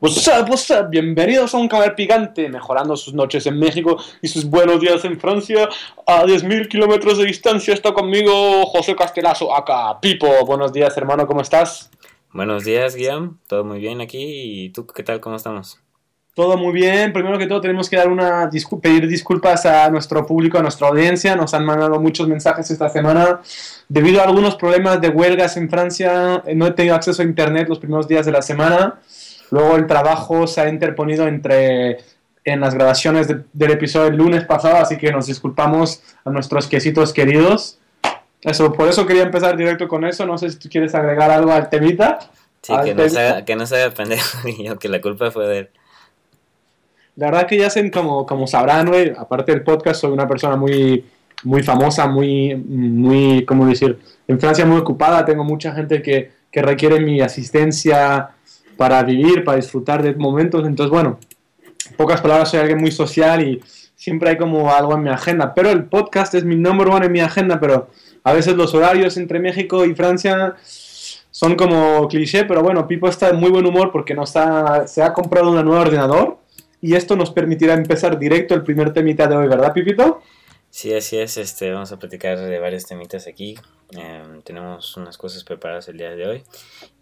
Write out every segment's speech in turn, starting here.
What's up, what's up? Bienvenidos a un caber picante, mejorando sus noches en México y sus buenos días en Francia. A 10.000 kilómetros de distancia está conmigo José Castelazo, acá. Pipo, buenos días, hermano, ¿cómo estás? Buenos días, Guillaume. Todo muy bien aquí. ¿Y tú qué tal? ¿Cómo estamos? Todo muy bien. Primero que todo tenemos que dar una pedir disculpas a nuestro público, a nuestra audiencia. Nos han mandado muchos mensajes esta semana. Debido a algunos problemas de huelgas en Francia, no he tenido acceso a internet los primeros días de la semana. Luego el trabajo se ha interponido entre en las grabaciones del episodio el lunes pasado, así que nos disculpamos a nuestros quesitos queridos. Eso, por eso quería empezar directo con eso. No sé si tú quieres agregar algo al temita. Sí, que no, se haga, que no, se haga, pendejo, que la culpa fue de él. La verdad que ya sé, como, como sabrán, güey, aparte del podcast, soy una persona muy, muy famosa, muy, muy, ¿cómo decir? En Francia muy ocupada, tengo mucha gente que, que requiere mi asistencia para vivir, para disfrutar de momentos. Entonces, bueno, en pocas palabras, soy alguien muy social y siempre hay como algo en mi agenda. Pero el podcast es mi number one en mi agenda, pero a veces los horarios entre México y Francia son como cliché, pero bueno, Pipo está en muy buen humor porque nos ha, se ha comprado un nuevo ordenador y esto nos permitirá empezar directo el primer temita de hoy, ¿verdad, Pipito? Sí, así es. Este, vamos a platicar de varios temitas aquí. Em, tenemos unas cosas preparadas el día de hoy.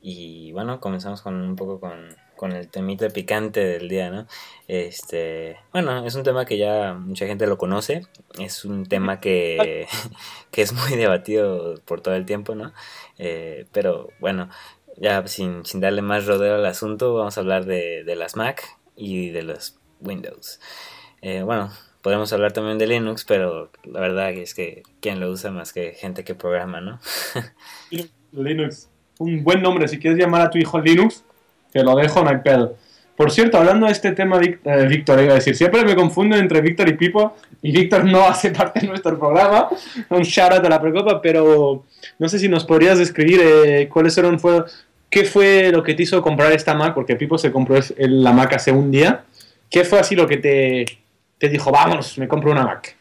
Y bueno, comenzamos con un poco con, con, el temita picante del día, ¿no? Este, bueno, es un tema que ya mucha gente lo conoce. Es un tema que, que es muy debatido por todo el tiempo, ¿no? Eh, pero bueno, ya sin, sin darle más rodeo al asunto, vamos a hablar de, de las Mac y de los Windows. Eh, bueno, podemos hablar también de Linux, pero la verdad es que quién lo usa más que gente que programa, ¿no? Linux, un buen nombre. Si quieres llamar a tu hijo Linux, te lo dejo, no hay pedo. Por cierto, hablando de este tema, eh, Víctor, iba a decir, siempre me confundo entre Víctor y Pipo, y Víctor no hace parte de nuestro programa, un shout out de la preocupa, pero no sé si nos podrías describir eh, cuáles fueron, fue, qué fue lo que te hizo comprar esta Mac, porque Pipo se compró la Mac hace un día, ¿qué fue así lo que te, te dijo, vamos, me compro una Mac?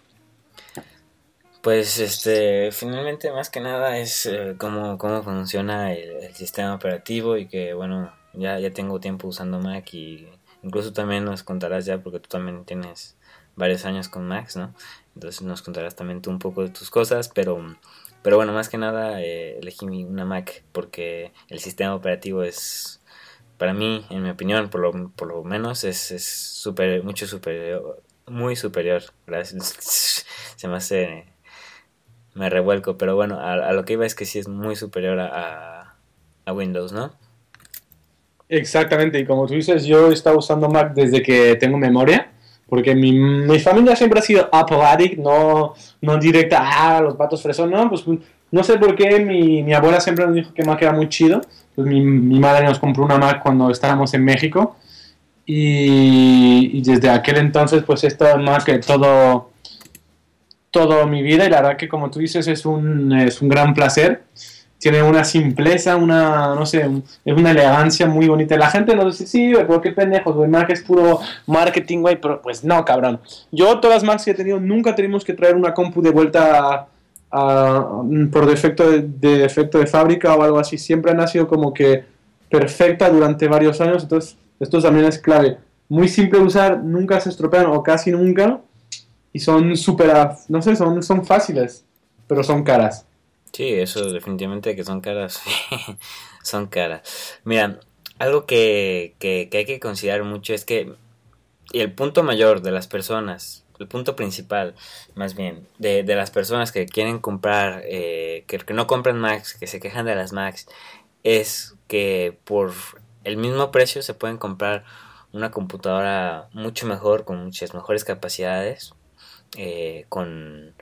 Pues este, finalmente más que nada es eh, cómo, cómo funciona el, sistema operativo y que bueno, ya, ya tengo tiempo usando Mac y incluso también nos contarás ya porque tú también tienes varios años con Macs, ¿no? Entonces nos contarás también tú un poco de tus cosas, pero, pero bueno, más que nada eh, elegí una Mac porque el sistema operativo es, para mí, en mi opinión, por lo, por lo menos, es, es super, mucho superior, muy superior. Gracias. Se me hace. Me revuelco, pero bueno, a, lo que iba es que sí es muy superior a, a, Windows, ¿no? Exactamente, y como tú dices, yo he estado usando Mac desde que tengo memoria, porque mi, mi familia siempre ha sido Apple Addict, no, no directa, ah, los patos fresón, no, pues no sé por qué mi, mi abuela siempre nos dijo que Mac era muy chido, pues mi, mi madre nos compró una Mac cuando estábamos en México, y, desde aquel entonces, pues he estado más que todo, todo mi vida. Y la verdad que, como tú dices, es un, es un gran placer. Tiene una simpleza, una, no sé, es una elegancia muy bonita. La gente nos dice, sí, pero qué pendejos, güey, Mac es puro marketing, güey. Pero pues no, cabrón. Yo, todas las Macs que he tenido, nunca tenemos que traer una compu de vuelta por defecto de, de defecto de fábrica o algo así. Siempre han sido como que perfecta durante varios años. Entonces, esto también es clave. Muy simple de usar, nunca se estropean o casi nunca. Y son súper, no sé, son, son fáciles, pero son caras. Sí, eso definitivamente que son caras. son caras. Mira, algo que, que, hay que considerar mucho es que el punto mayor de las personas, el punto principal, más bien, de, de las personas que quieren comprar, eh, que, que no compran Macs, que se quejan de las Macs, es que por el mismo precio se pueden comprar una computadora mucho mejor, con muchas mejores capacidades, eh, con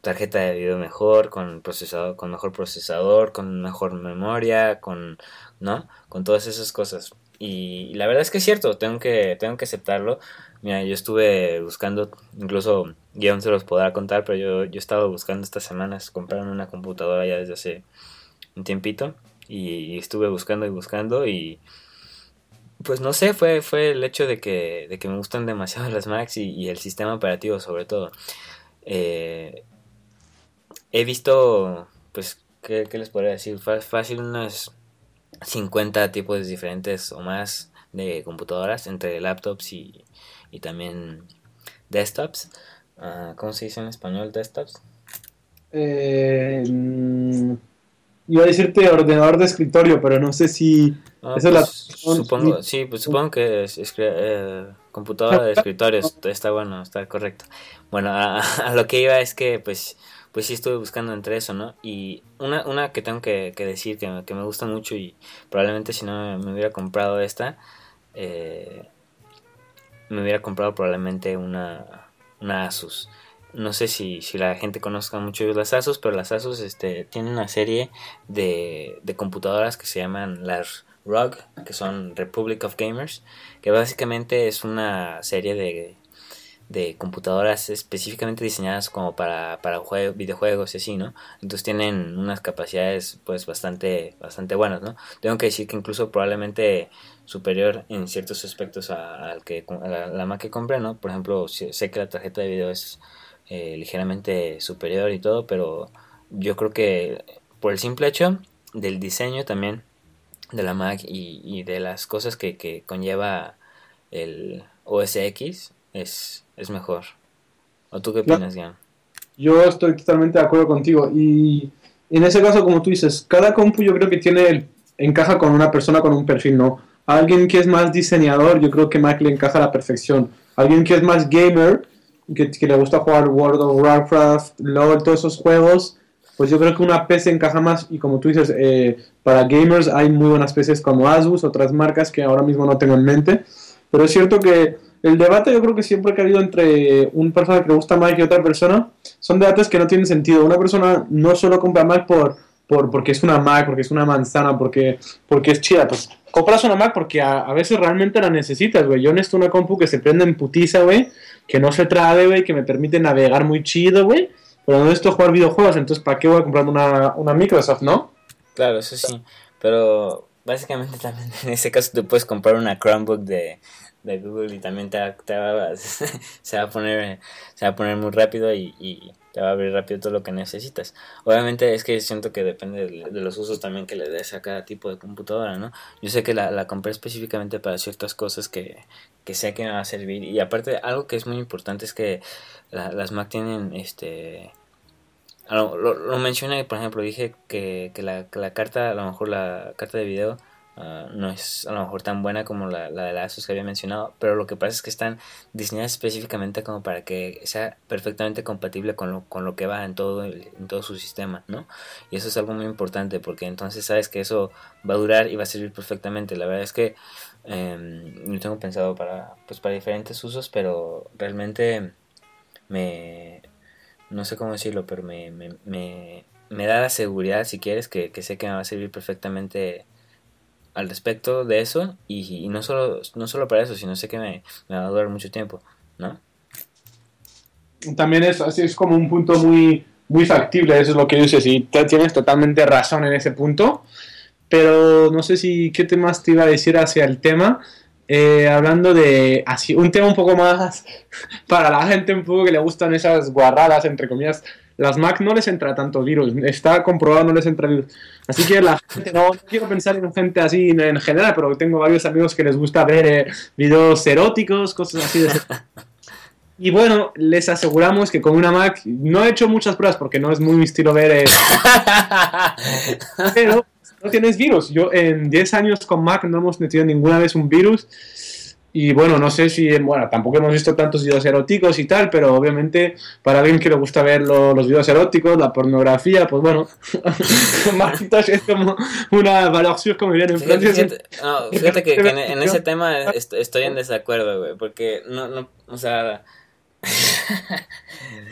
tarjeta de video mejor, con procesador, con mejor procesador, con mejor memoria, con, ¿no? Con todas esas cosas. Y, la verdad es que es cierto, tengo que, tengo que aceptarlo. Mira, yo estuve buscando, incluso Guión se los podrá contar, pero yo, yo he estado buscando estas semanas comprar una computadora ya desde hace un tiempito. Y estuve buscando y buscando y pues no sé, fue, fue el hecho de que, de que me gustan demasiado las Macs y, el sistema operativo sobre todo. Eh, he visto, pues, ¿qué, les podría decir? Fácil unas 50 tipos diferentes o más de computadoras entre laptops y, y también desktops. Ah, ¿Cómo se dice en español desktops? Eh, mm, iba a decirte ordenador de escritorio, pero no sé si... Ah, esa es la- pues, supongo, sí, pues supongo que es, eh, computadora de escritorio, est- está bueno, está correcto. Bueno, a, a lo que iba es que pues pues sí estuve buscando entre eso, ¿no? Y una, una que tengo que, que decir que, me- que me gusta mucho y probablemente si no me, me hubiera comprado esta, eh, me hubiera comprado probablemente una, una Asus. No sé si, si la gente conozca mucho las Asus, pero las Asus este, tienen una serie de, de computadoras que se llaman las ROG, que son Republic of Gamers, que básicamente es una serie de, de computadoras específicamente diseñadas como para, para jue- videojuegos y así, ¿no? Entonces tienen unas capacidades pues bastante, bastante buenas, ¿no? Tengo que decir que incluso probablemente superior en ciertos aspectos al que, a la, la que compré, ¿no? Por ejemplo, sé que la tarjeta de video es eh, ligeramente superior y todo, pero yo creo que por el simple hecho del diseño también de la Mac y, y de las cosas que, que conlleva el OS X es, es mejor. ¿O tú qué opinas, Gian? Yo estoy totalmente de acuerdo contigo. Y en ese caso, como tú dices, cada compu yo creo que tiene encaja con una persona con un perfil, ¿no? Alguien que es más diseñador, yo creo que Mac le encaja a la perfección. Alguien que es más gamer, que, que le gusta jugar World of Warcraft, LOL, todos esos juegos, pues yo creo que una PC encaja más. Y como tú dices, eh, para gamers hay muy buenas PCs como Asus, otras marcas que ahora mismo no tengo en mente. Pero es cierto que el debate yo creo que siempre ha habido entre una persona que le gusta Mac y otra persona, son debates que no tienen sentido. Una persona no solo compra Mac por, por porque es una Mac, porque es una manzana, porque, porque es chida. Pues compras una Mac porque a, a veces realmente la necesitas, güey. Yo necesito una compu que se prenda en putiza, güey, que no se trabe, güey, que me permite navegar muy chido, güey. Pero no necesito jugar videojuegos, entonces ¿para qué voy a comprar una, una Microsoft, no? Claro, eso sí. Pero básicamente también en ese caso tú puedes comprar una Chromebook de, de Google y también te, te va, se va a poner se va a poner muy rápido y, y te va a abrir rápido todo lo que necesitas. Obviamente es que siento que depende de, los usos también que le des a cada tipo de computadora, ¿no? Yo sé que la, la compré específicamente para ciertas cosas que, que sé que me va a servir y aparte algo que es muy importante es que la- las Mac tienen este lo, lo, lo mencioné, por ejemplo, dije que, que, la, que la carta, a lo mejor la carta de video ah, no es a lo mejor tan buena como la, la de la Asus que había mencionado, pero lo que pasa es que están diseñadas específicamente como para que sea perfectamente compatible con lo, con lo que va en todo, el- en todo su sistema, ¿no? Y eso es algo muy importante porque entonces sabes que eso va a durar y va a servir perfectamente. La verdad es que eh, lo tengo pensado para, pues, para diferentes usos, pero realmente me, no sé cómo decirlo, pero me, me, me, me da la seguridad, si quieres, que, que sé que me va a servir perfectamente al respecto de eso. Y, no, solo, no solo para eso, sino sé que me, va a durar mucho tiempo, ¿no? También es, es como un punto muy, muy factible, eso es lo que dices, y tienes totalmente razón en ese punto. Pero no sé si qué temas te iba a decir hacia el tema. Eh, hablando de así un tema un poco más para la gente un poco que le gustan esas guarradas, entre comillas. Las Mac no les entra tanto virus, está comprobado, no les entra virus. Así que la gente, no, no quiero pensar en gente así en, en general, pero tengo varios amigos que les gusta ver eh, videos eróticos, cosas así de ese y bueno, les aseguramos que con una Mac no he hecho muchas pruebas porque no es muy mi estilo ver, eh, pero no tienes virus. Yo en 10 años con Mac no hemos metido ninguna vez un virus. Y bueno, no sé si, bueno, tampoco hemos visto tantos videos eróticos y tal, pero obviamente para alguien que le gusta ver lo- los videos eróticos, la pornografía, pues bueno, Macintosh es como una valor sûre, como dirían en Fíjate, Francia. fíjate- no, fíjate que, que en, en ese tema est- estoy en desacuerdo, güey, porque no, no, o sea,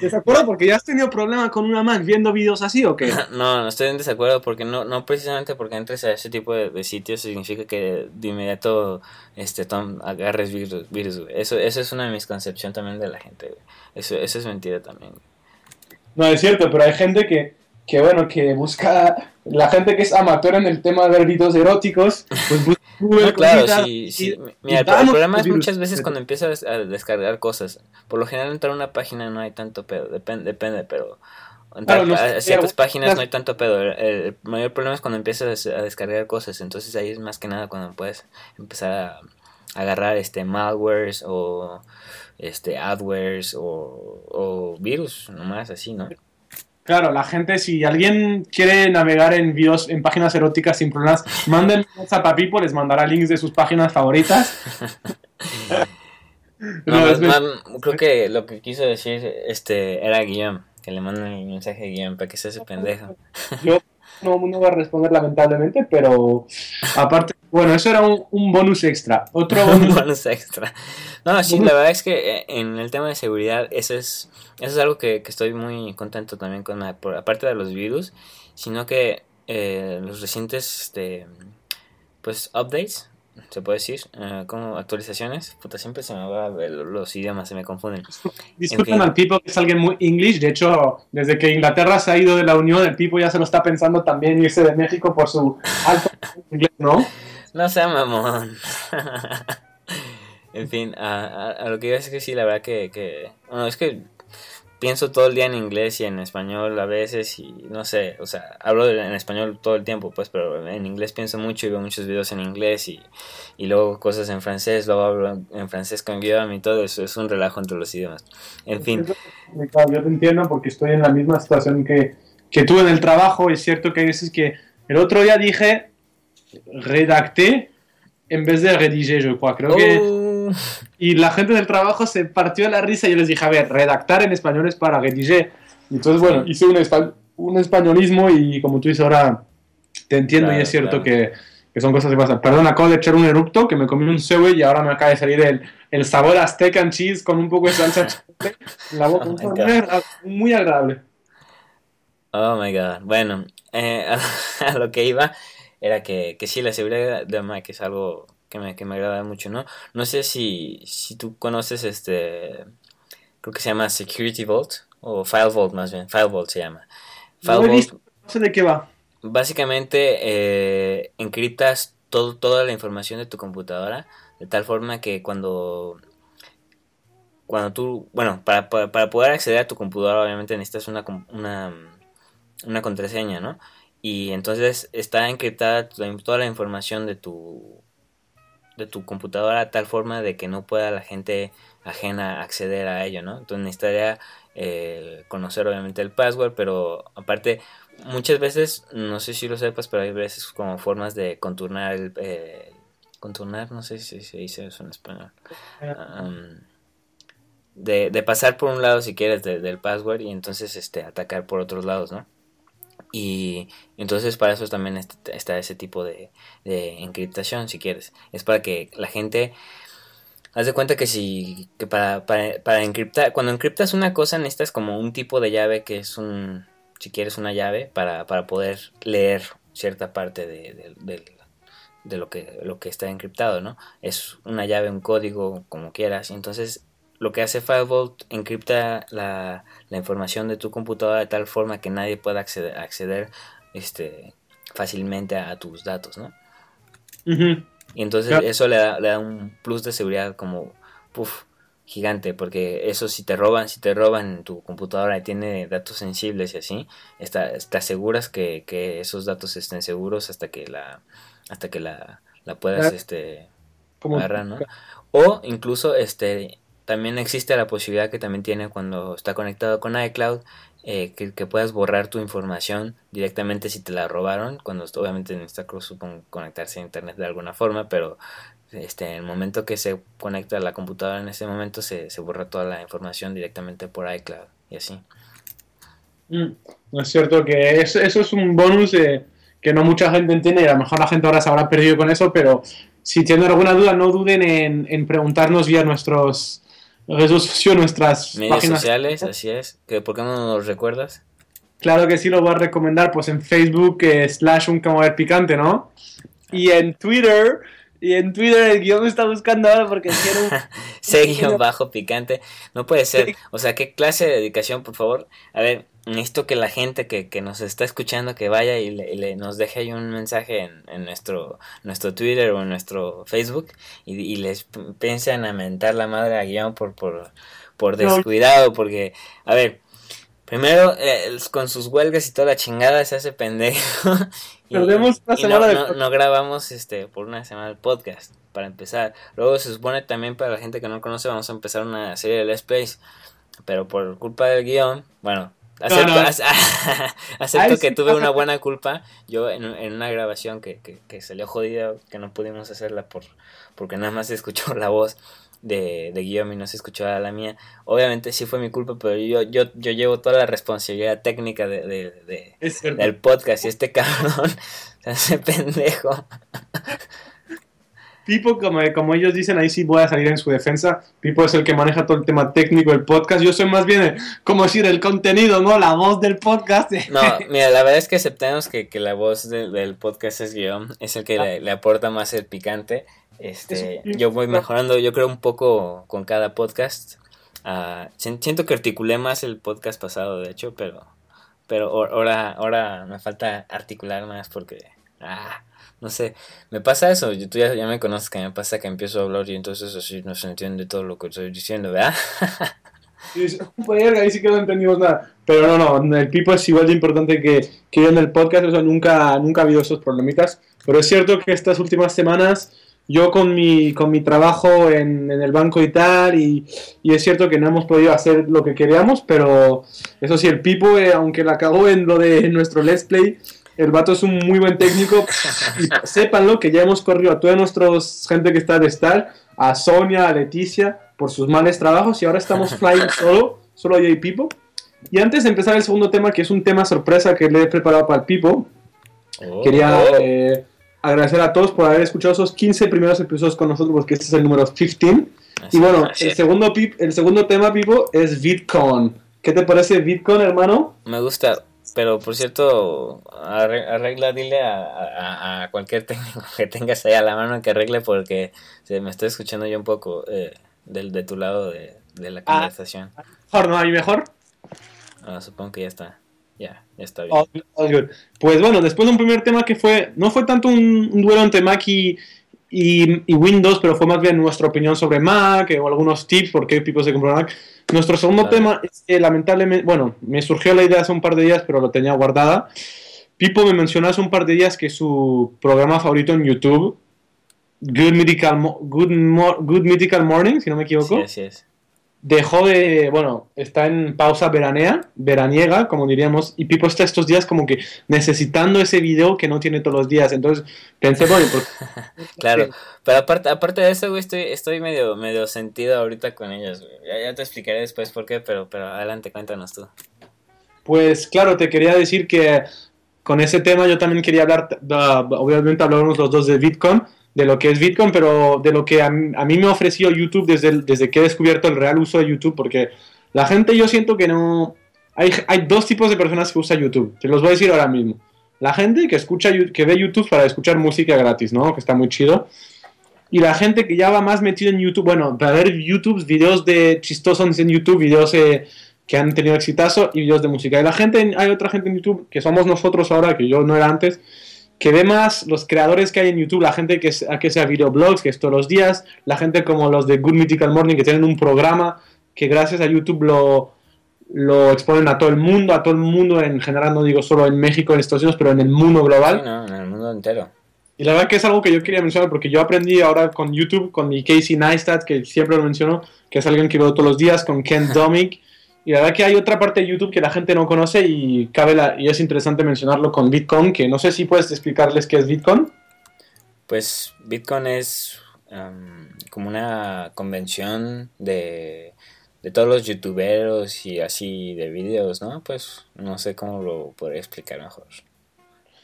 ¿Desacuerdo? Porque ya has tenido problemas con una Mac viendo videos así o qué? No, no estoy en desacuerdo porque no, no precisamente porque entres a ese tipo de, de sitios significa que de inmediato este tom, agarres virus, virus, güey. Eso, eso es una misconcepción también de la gente, güey. Eso, eso es mentira también. güey. No, es cierto, pero hay gente que, que, bueno, que busca, la gente que es amateur en el tema de ver videos eróticos, pues busca Google No, claro, sí, sí. Mira, el, problema es muchas veces cuando empiezas a descargar cosas. Por lo general entrar a una página no hay tanto pedo, depende, depende, pero entrar Claro, a, ciertas pero- páginas no hay tanto pedo. El, el mayor problema es cuando empiezas a descargar cosas, entonces ahí es más que nada cuando puedes empezar a, agarrar este malwares o este adwares o, o virus, nomás así, ¿no? Claro, la gente, si alguien quiere navegar en videos, en páginas eróticas sin problemas, manden WhatsApp a Pipo, les mandará links de sus páginas favoritas. no, es, más, creo que lo que quiso decir este era Guillaume, que le manden el mensaje a Guillaume para que se ese pendejo. Yo no, no va a responder lamentablemente, pero aparte, bueno, eso era un, bonus extra. Otro bonus... extra. No, sí, la verdad es que eh, en el tema de seguridad, eso es, eso es algo que, estoy muy contento también con, aparte de los virus, sino que eh, los recientes, este, pues, updates se puede decir, eh, como actualizaciones. Puta, siempre se me va los idiomas, se me confunden. Disculpen al Pipo, que es alguien muy English. De hecho, desde que Inglaterra se ha ido de la Unión, el Pipo ya se lo está pensando también irse de México por su alto inglés, ¿no? No sea mamón. en fin, a, lo que iba a decir que sí, la verdad que, que. Bueno, es que pienso todo el día en inglés y en español a veces y no sé, o sea, hablo en español todo el tiempo, pues, pero en inglés pienso mucho y veo muchos videos en inglés y, y luego cosas en francés, luego hablo en francés con Guillaume y todo eso, es un relajo entre los idiomas. En fin. Yo te entiendo porque estoy en la misma situación que, que tú en el trabajo, es cierto que hay veces que el otro día dije redacté en vez de redigé, yo creo que oh. Y la gente del trabajo se partió de la risa y yo les dije, a ver, redactar en español es para rédiger. entonces, bueno, hice un, un españolismo y como tú dices ahora, te entiendo y es cierto que, que, son cosas que pasan. Perdón, acabo de echar un eructo que me comí un cewe y ahora me acaba de salir el, el sabor a steak and cheese con un poco de salsa en la boca. Oh muy, agradable. Oh my god. Bueno, eh, a, lo que iba era que, que sí, la seguridad de Mac es algo que me, que me agrada mucho, ¿no? No sé si, si tú conoces este, creo que se llama Security Vault, o File Vault más bien, File Vault se llama. File no, visto, no sé de qué va. Básicamente eh, encriptas todo, toda la información de tu computadora de tal forma que cuando cuando tú, bueno, para, para, poder acceder a tu computadora obviamente necesitas una, una, una contraseña, ¿no? Y entonces está encriptada toda la información de tu de tu computadora de tal forma de que no pueda la gente ajena acceder a ello, ¿no? Entonces necesitaría eh, conocer obviamente el password, pero aparte muchas veces, no sé si lo sepas, pero hay veces como formas de contornar el... Eh, contornar, no sé si se dice eso en español. de, de, pasar por un lado si quieres del password y entonces este atacar por otros lados, ¿no? Y entonces para eso también está ese tipo de, de encriptación, si quieres. Es para que la gente... Haz de cuenta que si que para, para, para encriptar, cuando encriptas una cosa necesitas como un tipo de llave que es un, si quieres una llave para, para poder leer cierta parte de, de, de, lo, que, lo que está encriptado, ¿no? Es una llave, un código, como quieras. Entonces lo que hace Firebolt encripta la, información de tu computadora de tal forma que nadie pueda acceder, acceder este, fácilmente a, tus datos, ¿no? Y entonces eso le da, le da, un plus de seguridad como puff, gigante, porque eso si te roban, si te roban tu computadora y tiene datos sensibles y así, está, te aseguras que, que, esos datos estén seguros hasta que la, hasta que la, la puedas este, agarrar, ¿no? O incluso este también existe la posibilidad que también tiene cuando está conectado con iCloud eh, que, puedas borrar tu información directamente si te la robaron. Cuando obviamente en cruz supongo conectarse a internet de alguna forma, pero este, en el momento que se conecta a la computadora en ese momento se, se borra toda la información directamente por iCloud y así. Mm, es cierto que eso, es un bonus que no mucha gente entiende y a lo mejor la gente ahora se habrá perdido con eso, pero si tienen alguna duda no duden en, en preguntarnos vía nuestros redes sociales, nuestras Medios sociales, así es. ¿Por qué no nos recuerdas? Claro que sí, lo voy a recomendar, pues en Facebook, eh, slash un camover picante, ¿no? Y en Twitter, y en Twitter el guion me está buscando ahora porque quiero... Sé guion bajo picante. No puede ser. O sea, ¿qué clase de dedicación, por favor? A ver, necesito que la gente que, que nos está escuchando que vaya y, le, nos deje ahí un mensaje en, en, nuestro, nuestro Twitter o en nuestro Facebook y, y les piensen a mentar la madre a guion por, por, por descuidado, porque, a ver, Primero, eh, con sus huelgas y toda la chingada se hace pendejo. y, Perdemos una y semana no, de no- grabamos este por una semana el podcast, para empezar. Luego se supone también para la gente que no conoce, vamos a empezar una serie de Let's Plays. Pero por culpa del guion, bueno, acepto, no. ac- acepto Ahí que sí tuve una buena culpa. Yo en, en una grabación que, que, que salió jodida, que no pudimos hacerla por porque nada más se escuchó la voz de, de Guillaume y no se escuchó a la mía. Obviamente sí fue mi culpa, pero yo, yo, yo llevo toda la responsabilidad técnica de, de- de- del podcast y este cabrón se hace pendejo. Pipo, como, como ellos dicen, ahí sí voy a salir en su defensa. Pipo es el que maneja todo el tema técnico del podcast. Yo soy más bien, eh, como decir, el contenido, ¿no? La voz del podcast. No, mira, la verdad es que aceptemos que, que la voz de- del podcast es Guillaume, es el que le, le aporta más el picante. Este, yo voy mejorando, yo creo, un poco con cada podcast. Ah, sien- siento que articulé más el podcast pasado, de hecho, pero, pero ahor- ahora, ahora me falta articular más porque, ah, no sé, me pasa eso, tú ya, ya me conoces que me pasa que empiezo a hablar y entonces así no se entiende todo lo que estoy diciendo, ¿verdad? "Verga, ahí sí que no entendimos nada. Pero no, no, el Pipo es igual de importante que, que yo en el podcast. O nunca, nunca ha habido esos problemitas. Pero es cierto que estas últimas semanas, yo con mi, con mi trabajo en, en el banco y tal, y, y es cierto que no hemos podido hacer lo que queríamos. Pero eso sí, el Pipo, eh, aunque la cagó en lo de nuestro Let's Play. El vato es un muy buen técnico. Y sépanlo que ya hemos corrido a toda nuestra gente que está de Star, a Sonia, a Leticia, por sus males trabajos. Y ahora estamos flying solo, solo yo y Pipo. Y antes de empezar el segundo tema, que es un tema sorpresa que le he preparado para el Pipo, quería eh, agradecer a todos por haber escuchado esos 15 primeros episodios con nosotros, porque este es el número 15. Así- Y bueno, el segundo, el segundo tema, Pipo, es Bitcoin. ¿Qué te parece Bitcoin, hermano? Me gusta, pero por cierto, arre- arregla, dile a, a- a cualquier técnico que tengas ahí a la mano que arregle porque se me estoy escuchando yo un poco eh, del, de tu lado de, de la Ah. conversación. Mejor, ¿no? ¿Hay mejor? Ah, supongo que ya está. Ya, ya está bien. All good, all good. Pues bueno, después de un primer tema que fue, no fue tanto un, un duelo entre Mac y, y- y Windows, pero fue más bien nuestra opinión sobre Mac eh, o algunos tips por qué Pipo se compró Mac. Nuestro segundo Vale. tema es que lamentablemente, bueno, me surgió la idea hace un par de días, pero lo tenía guardada. Pipo me mencionó hace un par de días que su programa favorito en YouTube, Good Medical, Good, Good Medical Morning, si no me equivoco, Sí, así es. Dejó de, bueno, está en pausa veranea, veraniega, como diríamos, y Pipo está estos días como que necesitando ese video que no tiene todos los días. Entonces pensé, bueno, ¿por Claro, pero aparte, aparte de eso, güey, estoy, estoy medio, medio sentido ahorita con ellos, güey. Ya, ya te explicaré después por qué, pero, pero adelante, cuéntanos tú. Pues claro, te quería decir que con ese tema yo también quería hablar, obviamente hablarnos los dos de Bitcoin, de lo que es Bitcoin, pero de lo que a, mí me ha ofrecido YouTube desde, el- desde que he descubierto el real uso de YouTube, porque la gente yo siento que no... Hay, hay dos tipos de personas que usan YouTube, te los voy a decir ahora mismo. La gente que escucha, que ve YouTube para escuchar música gratis, ¿no? Que está muy chido. Y la gente que ya va más metido en YouTube, bueno, para ver YouTube, videos de chistosos en YouTube, videos eh, que han tenido exitazo y videos de música. Y la gente, hay otra gente en YouTube, que somos nosotros ahora, que yo no era antes, que ve más los creadores que hay en YouTube, la gente que, es- que sea videoblogs, que es todos los días, la gente como los de Good Mythical Morning, que tienen un programa que gracias a YouTube lo, lo exponen a todo el mundo, a todo el mundo en general, no digo solo en México, en Estados Unidos, pero en el mundo global. Sí, no, en el mundo entero. Y la verdad que es algo que yo quería mencionar porque yo aprendí ahora con YouTube, con mi Casey Neistat, que siempre lo menciono, que es alguien que veo todos los días, con Ken Domick. Y la verdad que hay otra parte de YouTube que la gente no conoce y, cabe la, y es interesante mencionarlo con Bitcoin, que no sé si puedes explicarles qué es Bitcoin. Pues Bitcoin es am, como una convención de, de todos los youtuberos y así de videos, ¿no? Pues no sé cómo lo podría explicar mejor.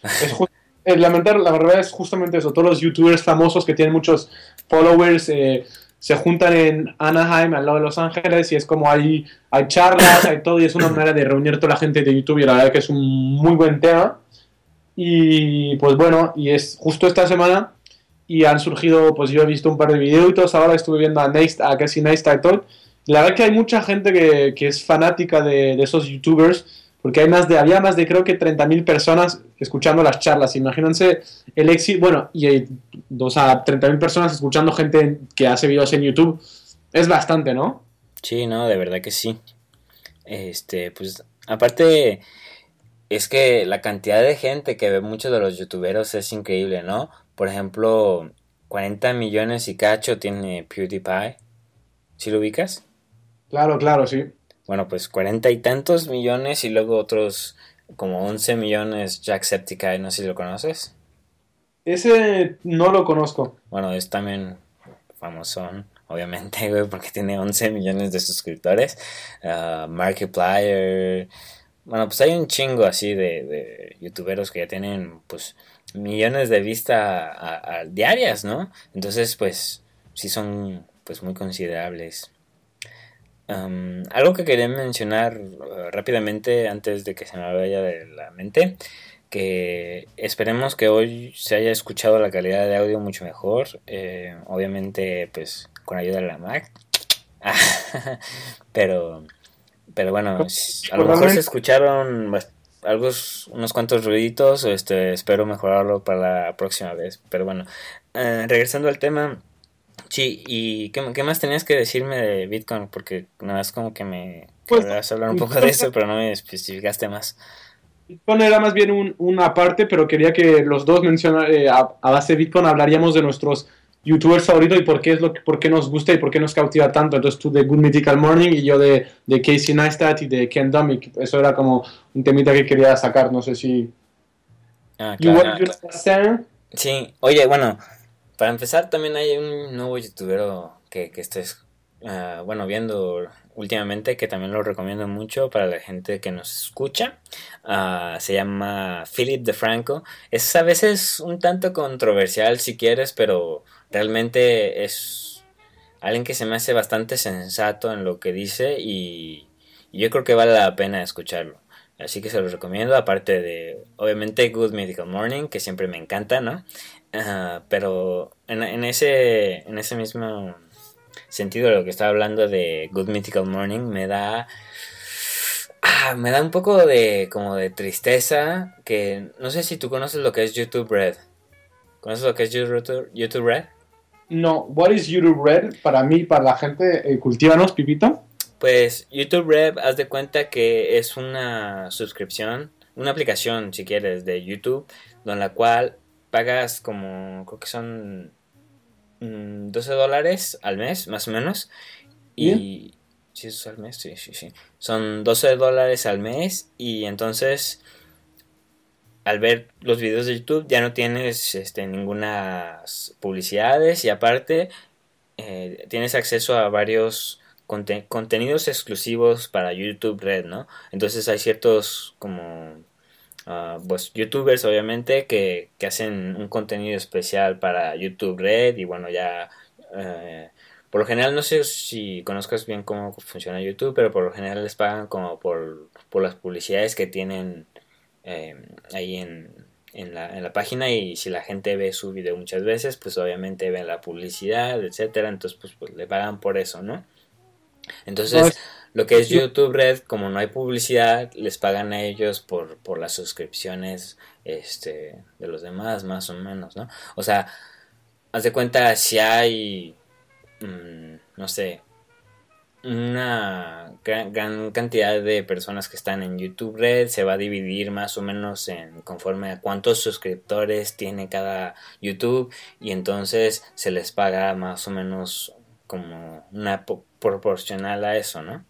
Es ju- eh, lamentar, la verdad es justamente eso. Todos los youtubers famosos que tienen muchos followers eh, se juntan en Anaheim, al lado de Los Ángeles, y es como hay, hay charlas, hay todo, y es una manera de reunir toda la gente de YouTube, y la verdad que es un muy buen tema. Y pues bueno, y es justo esta semana, y han surgido, pues yo he visto un par de videitos, ahora estuve viendo a, Next, a Casey Neistat y. La verdad que hay mucha gente que, que es fanática de, de esos youtubers, porque hay más de, había más de creo que 30.000 personas escuchando las charlas. Imagínense el éxito, bueno, y hay, o sea, 30.000 personas escuchando gente que hace videos en YouTube. Es bastante, ¿no? Sí, no, de verdad que sí. Este, pues Aparte, es que la cantidad de gente que ve muchos de los youtuberos es increíble, ¿no? Por ejemplo, 40 millones y cacho tiene PewDiePie. ¿Sí lo ubicas? Claro, claro, sí. Bueno, pues 40 y tantos millones y luego otros como 11 millones Jacksepticeye, no sé si lo conoces. Ese no lo conozco. Bueno, es también famosón, obviamente, güey, porque tiene 11 millones de suscriptores. Uh, Markiplier. Bueno, pues hay un chingo así de, de youtuberos que ya tienen, pues, millones de vistas diarias, ¿no? Entonces, pues, sí son, pues, muy considerables. Um, algo que quería mencionar uh, rápidamente antes de que se me vaya de la mente que esperemos que hoy se haya escuchado la calidad de audio mucho mejor. Eh, obviamente, pues con ayuda de la Mac. pero, pero bueno, a lo mejor se escucharon algunos, unos cuantos ruiditos. Este, espero mejorarlo para la próxima vez. Pero bueno, eh, regresando al tema. Sí, ¿y qué, qué, más tenías que decirme de Bitcoin? Porque nada más como que me pues, querías hablar un poco de eso, pero no me especificaste más. Bitcoin era más bien un, una parte, pero quería que los dos mencionar, eh, a, base de Bitcoin hablaríamos de nuestros youtubers favoritos y por qué, es lo que, por qué nos gusta y por qué nos cautiva tanto. Entonces tú de Good Mythical Morning y yo de, de Casey Neistat y de Ken Dumick. Eso era como un temita que quería sacar, no sé si... Ah, claro. Sí, oye, bueno, para empezar también hay un nuevo youtuber que, que estés, uh, bueno, viendo últimamente que también lo recomiendo mucho para la gente que nos escucha. Ah, se llama Philip DeFranco. Es a veces un tanto controversial si quieres, pero realmente es alguien que se me hace bastante sensato en lo que dice y, yo creo que vale la pena escucharlo. Así que se lo recomiendo, aparte de, obviamente, Good Medical Morning, que siempre me encanta, ¿no? Pero en, en, ese, en ese mismo sentido de lo que estaba hablando de Good Mythical Morning, me da... Ah, me da un poco de como de tristeza que no sé si tú conoces lo que es YouTube Red. ¿Conoces lo que es YouTube, YouTube Red? No, what is YouTube Red? Para mí, para la gente, eh, cultívanos, Pipito. Pues YouTube Red, haz de cuenta que es una suscripción, una aplicación, si quieres, de YouTube, con la cual pagas como, creo que son 12 mm, dólares al mes, más o menos. Y... si es al mes, sí, sí, sí. Son 12 dólares al mes y entonces al ver los videos de YouTube ya no tienes este, ninguna publicidades y aparte eh, tienes acceso a varios contenidos exclusivos para YouTube Red, ¿no? Entonces hay ciertos como Ah, pues youtubers obviamente que, hacen un contenido especial para YouTube Red y bueno ya eh, por lo general no sé si conozcas bien cómo funciona YouTube pero por lo general les pagan como por, las publicidades que tienen eh, ahí en, en, la, en la página y si la gente ve su video muchas veces pues obviamente ven la publicidad etcétera entonces pues, pues le pagan por eso no entonces lo que es YouTube Red, como no hay publicidad, les pagan a ellos por, por las suscripciones este, de los demás, más o menos, ¿no? O sea, haz de cuenta si hay, mm, no sé, una gran, cantidad de personas que están en YouTube Red se va a dividir más o menos en conforme a cuántos suscriptores tiene cada YouTube y entonces se les paga más o menos como una proporcional a eso, ¿no?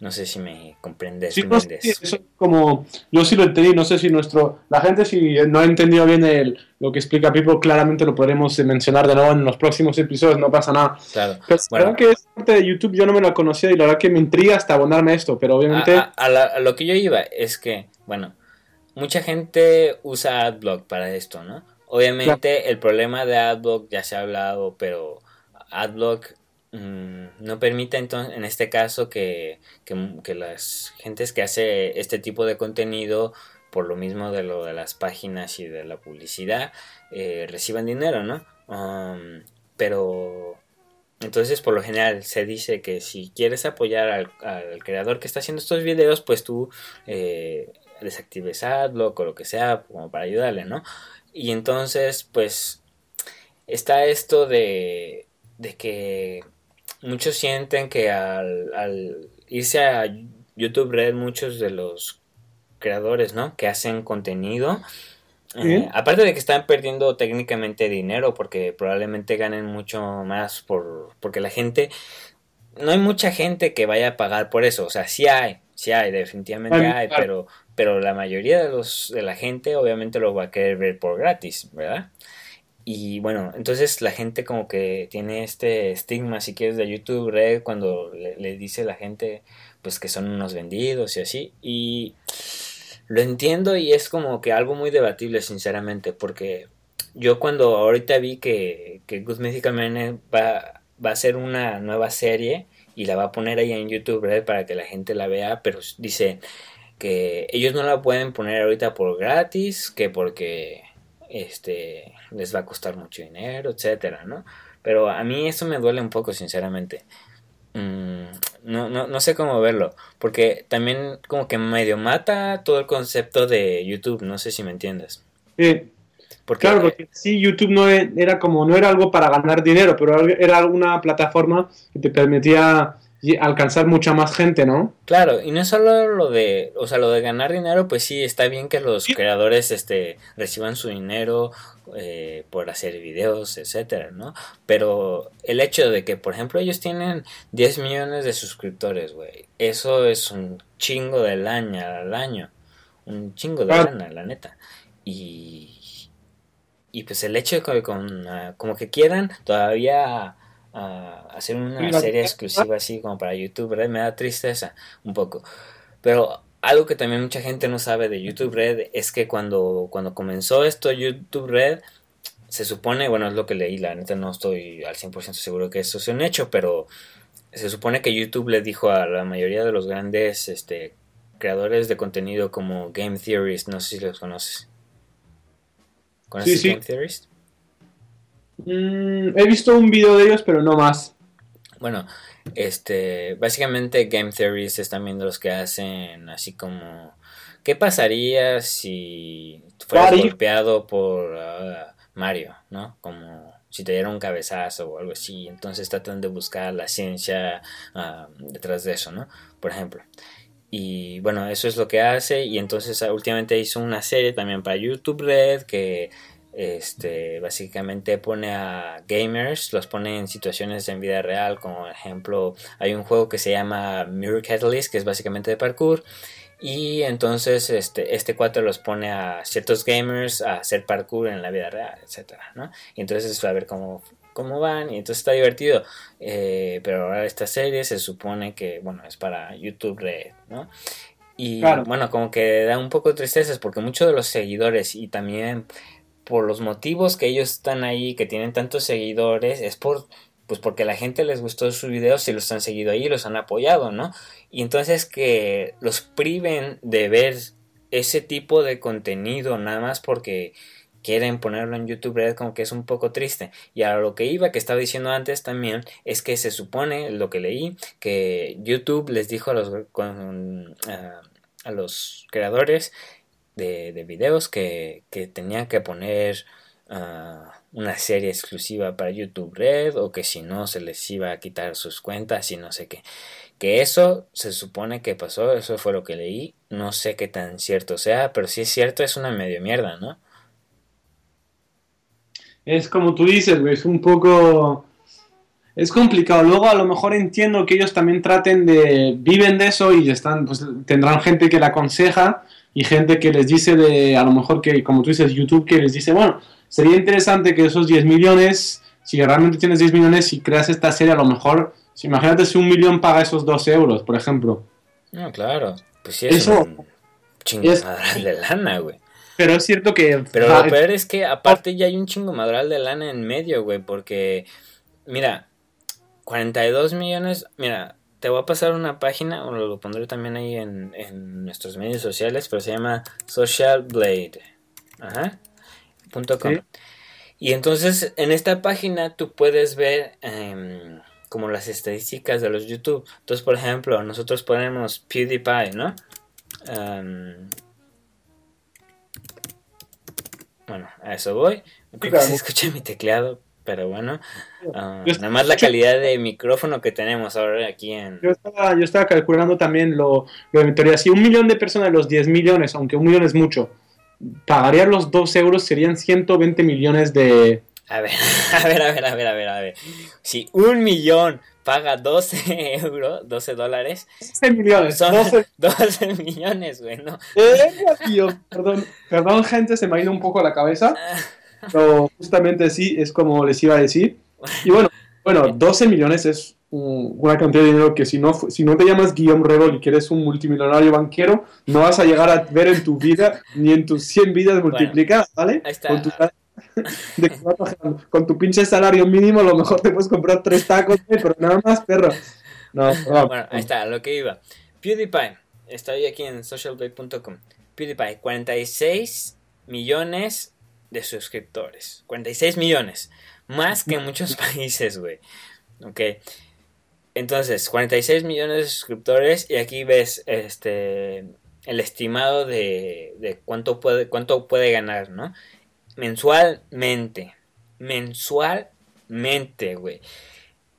No sé si me comprendes. Sí, como, yo sí lo entendí, no sé si nuestro, la gente si no ha entendido bien el, lo que explica Pipo, claramente lo podremos mencionar de nuevo en los próximos episodios, no pasa nada. Claro. Pero bueno, que es parte de YouTube, yo no me lo conocía y la verdad que me intriga hasta abonarme esto, pero obviamente... A, lo que yo iba es que, bueno, mucha gente usa AdBlock para esto, ¿no? Obviamente el problema de AdBlock ya se ha hablado, pero AdBlock no permite entonces en este caso que, las gentes que hace este tipo de contenido por lo mismo de lo de las páginas y de la publicidad eh, reciban dinero no um, pero entonces por lo general se dice que si quieres apoyar al, creador que está haciendo estos videos pues tú eh, desactives AdBlock o lo que sea como para ayudarle no y entonces pues está esto de de que muchos sienten que al, irse a YouTube Red, muchos de los creadores, ¿no? Que hacen contenido. Eh, aparte de que están perdiendo técnicamente dinero porque probablemente ganen mucho más por porque la gente no hay mucha gente que vaya a pagar por eso, o sea, sí hay, sí hay, definitivamente hay, pero pero la mayoría de los de la gente obviamente lo va a querer ver por gratis, ¿verdad? Y bueno, entonces la gente como que tiene este estigma, si quieres, de YouTube Red cuando le, dice la gente pues que son unos vendidos y así. Y lo entiendo y es como que algo muy debatible, sinceramente, porque yo cuando ahorita vi que, que Good Mythical Man va, va a hacer una nueva serie y la va a poner ahí en YouTube Red para que la gente la vea, pero dice que ellos no la pueden poner ahorita por gratis, que porque este, les va a costar mucho dinero, etcétera, ¿no? Pero a mí eso me duele un poco, sinceramente. Mm, no, no, no sé cómo verlo, porque también como que medio mata todo el concepto de YouTube, no sé si me entiendes. Sí. Porque, claro, porque sí, YouTube no era como, no era algo para ganar dinero, pero era alguna plataforma que te permitía y alcanzar mucha más gente, ¿no? Claro, y no es solo lo de, o sea, lo de ganar dinero, pues sí, está bien que los creadores este, reciban su dinero eh, por hacer videos, etcétera, ¿no? Pero el hecho de que, por ejemplo, ellos tienen 10 millones de suscriptores, güey, eso es un chingo de año al año, un chingo de lana, la neta. Y, y pues el hecho de que con, ah, como que quieran todavía a hacer una serie exclusiva así como para YouTube Red, me da tristeza un poco. Pero algo que también mucha gente no sabe de YouTube Red es que cuando, cuando comenzó esto YouTube Red, se supone, bueno, es lo que leí, la neta no estoy al 100% seguro que eso sea un hecho, pero se supone que YouTube le dijo a la mayoría de los grandes este, creadores de contenido como Game Theorist, no sé si los conoces. ¿Conoces Game Theorist? Mm, he visto un video de ellos, pero no más. Bueno, este, básicamente Game Theories es también de los que hacen así como, ¿qué pasaría si fueras golpeado por ah, Mario, ¿no? Como si te diera un cabezazo o algo así. Entonces tratan de buscar la ciencia ah, detrás de eso, ¿no? Por ejemplo. Y bueno, eso es lo que hace. Y entonces ah, últimamente hizo una serie también para YouTube Red que este básicamente pone a gamers los pone en situaciones en vida real como ejemplo hay un juego que se llama Mirror Catalyst que es básicamente de parkour y entonces este, este cuate los pone a ciertos gamers a hacer parkour en la vida real, etcétera, ¿no? Y entonces a ver cómo, cómo van y entonces está divertido. Eh, pero ahora esta serie se supone que, bueno, es para YouTube Red, ¿no? Y bueno, como que da un poco de tristeza porque muchos de los seguidores y también por los motivos que ellos están ahí, que tienen tantos seguidores, es por pues porque la gente les gustó sus videos y los han seguido ahí los han apoyado, ¿no? Y entonces que los priven de ver ese tipo de contenido nada más porque quieren ponerlo en YouTube Red como que es un poco triste. Y a lo que iba, que estaba diciendo antes también, es que se supone, lo que leí, que YouTube les dijo a los, a los creadores de, videos que, que tenían que poner ah, una serie exclusiva para YouTube Red o que si no se les iba a quitar sus cuentas y no sé qué. Que eso se supone que pasó, eso fue lo que leí. No sé qué tan cierto sea, pero si es cierto es una medio mierda, ¿no? Es como tú dices, es un poco... Es complicado. Luego a lo mejor entiendo que ellos también traten de... Viven de eso y están, pues tendrán gente que la aconseja y gente que les dice de, a lo mejor que, como tú dices, YouTube, que les dice, bueno, sería interesante que esos 10 millones, si realmente tienes 10 millones y creas esta serie, a lo mejor, si imagínate si un millón paga esos 12 euros, por ejemplo. No, claro, pues sí, es Eso un chingo de lana, güey. Pero es cierto que... Pero lo peor es que aparte ya hay un chingo madral de lana en medio, güey, porque, mira, 42 millones, mira, te voy a pasar una página, o lo pondré también ahí en, nuestros medios sociales, pero se llama. Ajá. Y entonces en esta página tú puedes ver em, como las estadísticas de los YouTube. Entonces, por ejemplo, nosotros ponemos PewDiePie, ¿no? Em, bueno, a eso voy. Creo que se escucha mi tecleado, Pero bueno, uh, nada más la calidad de micrófono que tenemos ahora aquí en... Yo estaba, yo estaba calculando también lo, lo de teoría. Si un millón de personas de los 10 millones, aunque un millón es mucho, pagarían los 2 euros, serían 120 millones de... A ver, a ver, a ver, a ver, a ver, a ver. Si un millón paga 12 euros, 12 dólares. 12 millones. Son 12, 12 millones, güey, ¿no? Eh, tío, perdón, perdón, gente, se me ha ido un poco la cabeza. Pero justamente sí, es como les iba a decir. Y bueno, bueno 12 millones es un- una cantidad de dinero que si no, si no te llamas Guillaume Revol y que eres un multimillonario banquero, no vas a llegar a ver en tu vida ni en tus 100 vidas multiplicadas, ¿vale? ahí está. Con tu, de con tu pinche salario mínimo, a lo mejor te puedes comprar tres tacos, pero nada más, perro. No, perdón. Bueno, ahí está, lo que iba. PewDiePie, estoy aquí en socialblade.com. PewDiePie, 46 millones de suscriptores. 46 millones. Más que en muchos países, güey. Ok. Entonces, 46 millones de suscriptores y aquí ves este el estimado de, de cuánto puede cuánto puede ganar, ¿no? Mensualmente. Mensualmente, güey.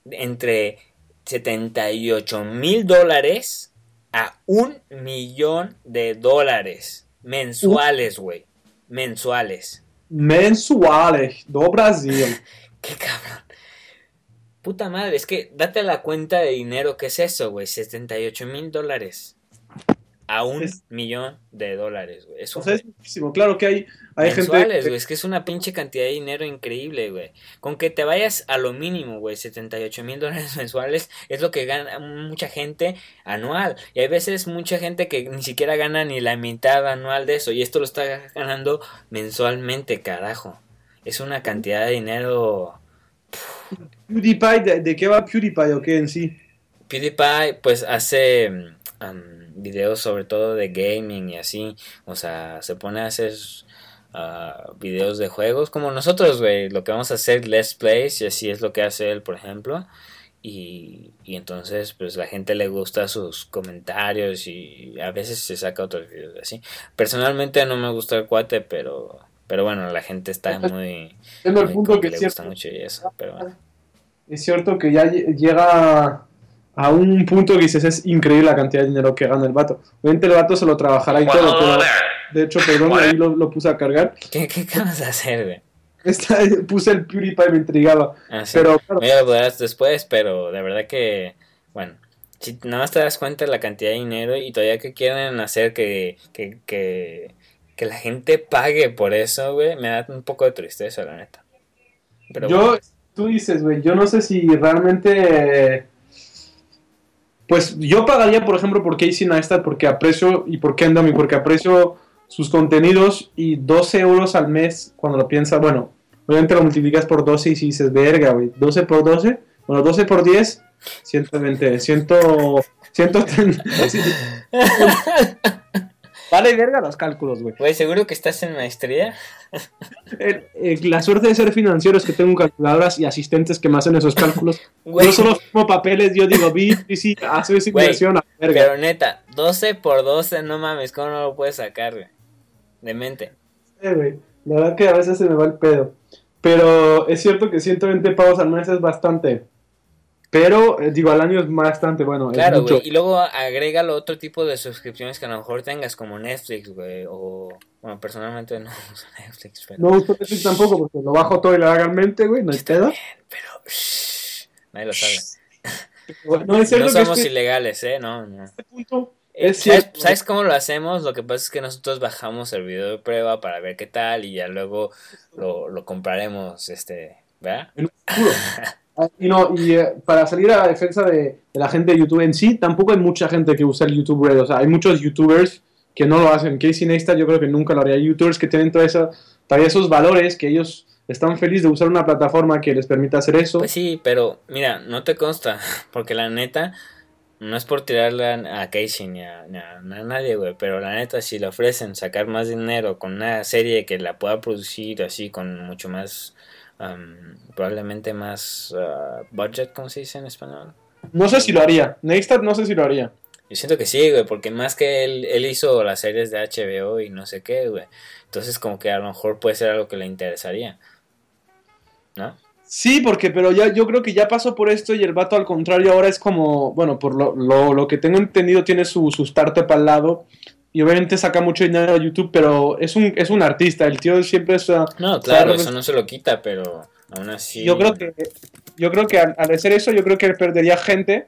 Entre 78 mil dólares a un millón de dólares mensuales, güey. Mensuales. Mensuales do Brasil. Qué cabrón. Puta madre, es que date la cuenta de dinero que es eso, güey. 78 mil dólares a un Es- millón de dólares, güey. Es O sea, es muchísimo. Claro que hay, hay mensuales, gente. güey. Es que es una pinche cantidad de dinero increíble, güey. Con que te vayas a lo mínimo, güey, 78 mil dólares mensuales es lo que gana mucha gente anual. Y hay veces mucha gente que ni siquiera gana ni la mitad anual de eso. Y esto lo está ganando mensualmente, carajo. Es una cantidad de dinero. PewDiePie, ¿de, de qué va PewDiePie o qué en sí? PewDiePie, pues hace videos sobre todo de gaming y así. O sea, se pone a hacer ah, videos de juegos como nosotros, güey. Lo que vamos a hacer, Let's Plays, y así es lo que hace él, por ejemplo. Y, y entonces, pues la gente le gusta sus comentarios y a veces se saca otros videos así. Personalmente no me gusta el cuate, pero, pero bueno, la gente está muy. El muy punto como que le es gusta cierto, mucho y eso, pero bueno. es cierto que ya lle- llega a un punto que dices, es increíble la cantidad de dinero que gana el vato. Obviamente el vato se lo trabajará y todo, pero de hecho, perdón, ahí lo, lo puse a cargar. ¿Qué, qué acabas de hacer, güey? Esta- puse el PewDiePie, me intrigaba. Ah, sí. Pero claro, Ya lo podrás después, pero de verdad que, bueno, si nada más te das cuenta de la cantidad de dinero y todavía que quieren hacer que, que, que, que la gente pague por eso, güey, me da un poco de tristeza, la neta. Pero yo, bueno, tú dices, güey, yo no sé si realmente... Pues yo pagaría, por ejemplo, por Casey Neistat porque aprecio, y por Kendall, porque aprecio sus contenidos y 12 euros al mes, cuando lo piensas, bueno, obviamente lo multiplicas por 12 y si dices, verga, güey, 12 por 12, bueno, 12 por 10, 120, 100, 130. Vale, verga los cálculos, güey. güey, ¿seguro que estás en maestría? Eh, eh, la suerte de ser financiero es que tengo calculadoras y asistentes que me hacen esos cálculos. Güey, Yo solo firmo papeles, yo digo, vi, sí, sí, hace inversión a verga. pero neta, 12 por 12, no mames, ¿cómo no lo puedes sacar, güey? De mente. Eh, güey, La verdad que a veces se me va el pedo. Pero es cierto que 120 pavos al mes es bastante. Pero, eh, digo, al año es bastante, bueno, Claro, güey. Y luego agrégalo otro tipo de suscripciones que a lo mejor tengas, como Netflix, güey. O, bueno, personalmente no uso Netflix, pero. No uso Netflix tampoco porque lo bajo todo ilegalmente, güey, no hay pedo. bien, pero. shh, nadie lo sabe. Bueno, no es No somos este, ilegales, ¿eh? No, no. este punto Eh, Es ¿sabes, cierto. sabes cómo lo hacemos? Lo que pasa es que nosotros bajamos el video de prueba para ver qué tal y ya luego lo, lo compraremos, este, ¿verdad? en un futuro. Y no, y eh, para salir a la defensa de, la gente de YouTube en sí, tampoco hay mucha gente que usa el YouTube Red. O sea, hay muchos YouTubers que no lo hacen. Casey Neistat yo creo que nunca lo haría. Hay YouTubers que tienen toda esa, todavía esos valores que ellos están felices de usar una plataforma que les permita hacer eso. Pues sí, pero mira, no te consta, porque la neta, no es por tirarle a, Casey ni a, ni a- ni a nadie, güey, pero la neta, si le ofrecen sacar más dinero con una serie que la pueda producir así, con mucho más, probablemente más ah, budget, ¿cómo se dice en español? No sé si lo haría. Neistat no sé si lo haría. Yo siento que sí, güey, porque más que él, él hizo las series de HBO y no sé qué, güey. Entonces como que a lo mejor puede ser algo que le interesaría. ¿No? Sí, porque, pero ya yo creo que ya pasó por esto y el vato al contrario ahora es como, bueno, por lo, lo, lo que tengo entendido tiene su, su startup al lado y obviamente saca mucho dinero a YouTube, pero es un, es un artista, el tío siempre está... No, claro, eso no se lo quita, pero aún así... Yo creo que, yo creo que al, al hacer eso, yo creo que perdería gente,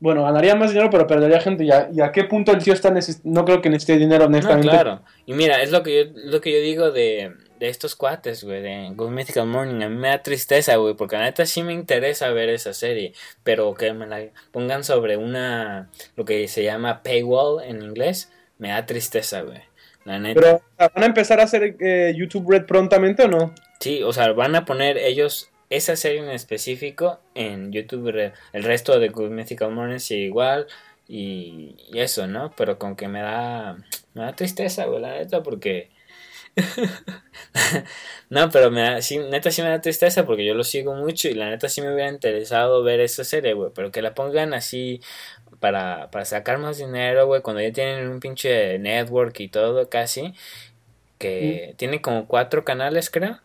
bueno, ganaría más dinero, pero perdería gente, y a, y a qué punto el tío está no creo que necesite dinero, No, honestamente. claro. Y mira, es lo que yo, lo que yo digo de, de estos cuates, güey, de Good Mythical Morning. A mí me da tristeza, güey, porque la neta sí me interesa ver esa serie, pero que me la pongan sobre una, lo que se llama paywall en inglés, me da tristeza, güey. La neta. Pero, ¿van a empezar a hacer eh, YouTube Red prontamente o no? Sí, o sea, van a poner ellos esa serie en específico en YouTube. Red. El resto de Good Mythical Morning sí igual. Y, y eso, ¿no? Pero con que me da, me da tristeza, güey, la neta, porque... no, pero me da, sí, neta sí me da tristeza porque yo lo sigo mucho y la neta sí me hubiera interesado ver esa serie, güey. Pero que la pongan así para, para sacar más dinero, güey, cuando ya tienen un pinche network y todo casi. Que tiene como cuatro canales, creo.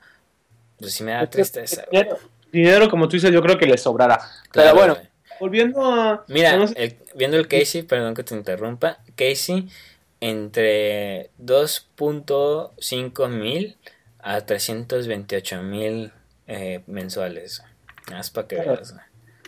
Pues sí me da tristeza, güey. Dinero, dinero, como tú dices, yo creo que le sobrará. Claro, pero bueno, volviendo a... Mira, no sé- el- viendo el Casey, perdón que te interrumpa, Casey entre 2.5 mil a 328 mil eh, mensuales. Más para que Claro. veas,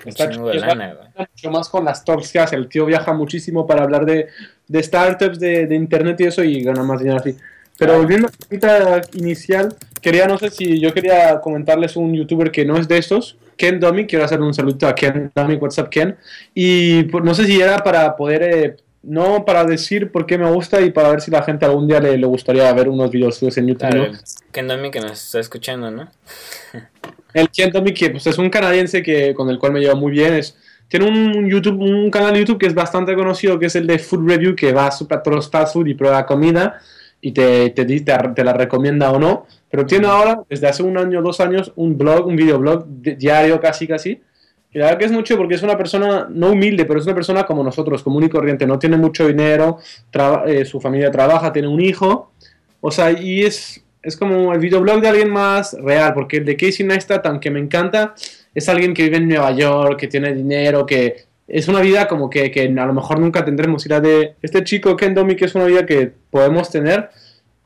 Está chingo de chido, lana, mucho más con las hace. El tío viaja muchísimo para hablar de, de startups, de, de internet y eso, y gana más dinero así. Pero volviendo a la inicial, quería, no sé si yo quería comentarles un youtuber que no es de estos, Ken Domi, quiero hacer un saludo a Ken Domi, WhatsApp Ken, y pues, no sé si era para poder, eh, no para decir por qué me gusta y para ver si la gente algún día le, le gustaría ver unos videos suyos en YouTube, Claro, ¿no? Ken Domi que nos está escuchando, ¿no? El Domi, que pues, es un canadiense que, con el cual me llevo muy bien, es, tiene un, YouTube, un canal de YouTube que es bastante conocido, que es el de Food Review, que va a todos los fast food y prueba comida y te, te, te, te la recomienda o no. Pero tiene ahora, desde hace un año, dos años, un blog, un videoblog di- diario casi, casi. Y la verdad que es mucho porque es una persona, no humilde, pero es una persona como nosotros, común y corriente. No tiene mucho dinero, traba- eh, su familia trabaja, tiene un hijo. O sea, y es, es como el videoblog de alguien más real, porque el de Casey Neistat, aunque me encanta, es alguien que vive en Nueva York, que tiene dinero, que es una vida como que, que a lo mejor nunca tendremos. Y la de este chico Ken Domi, que es una vida que podemos tener,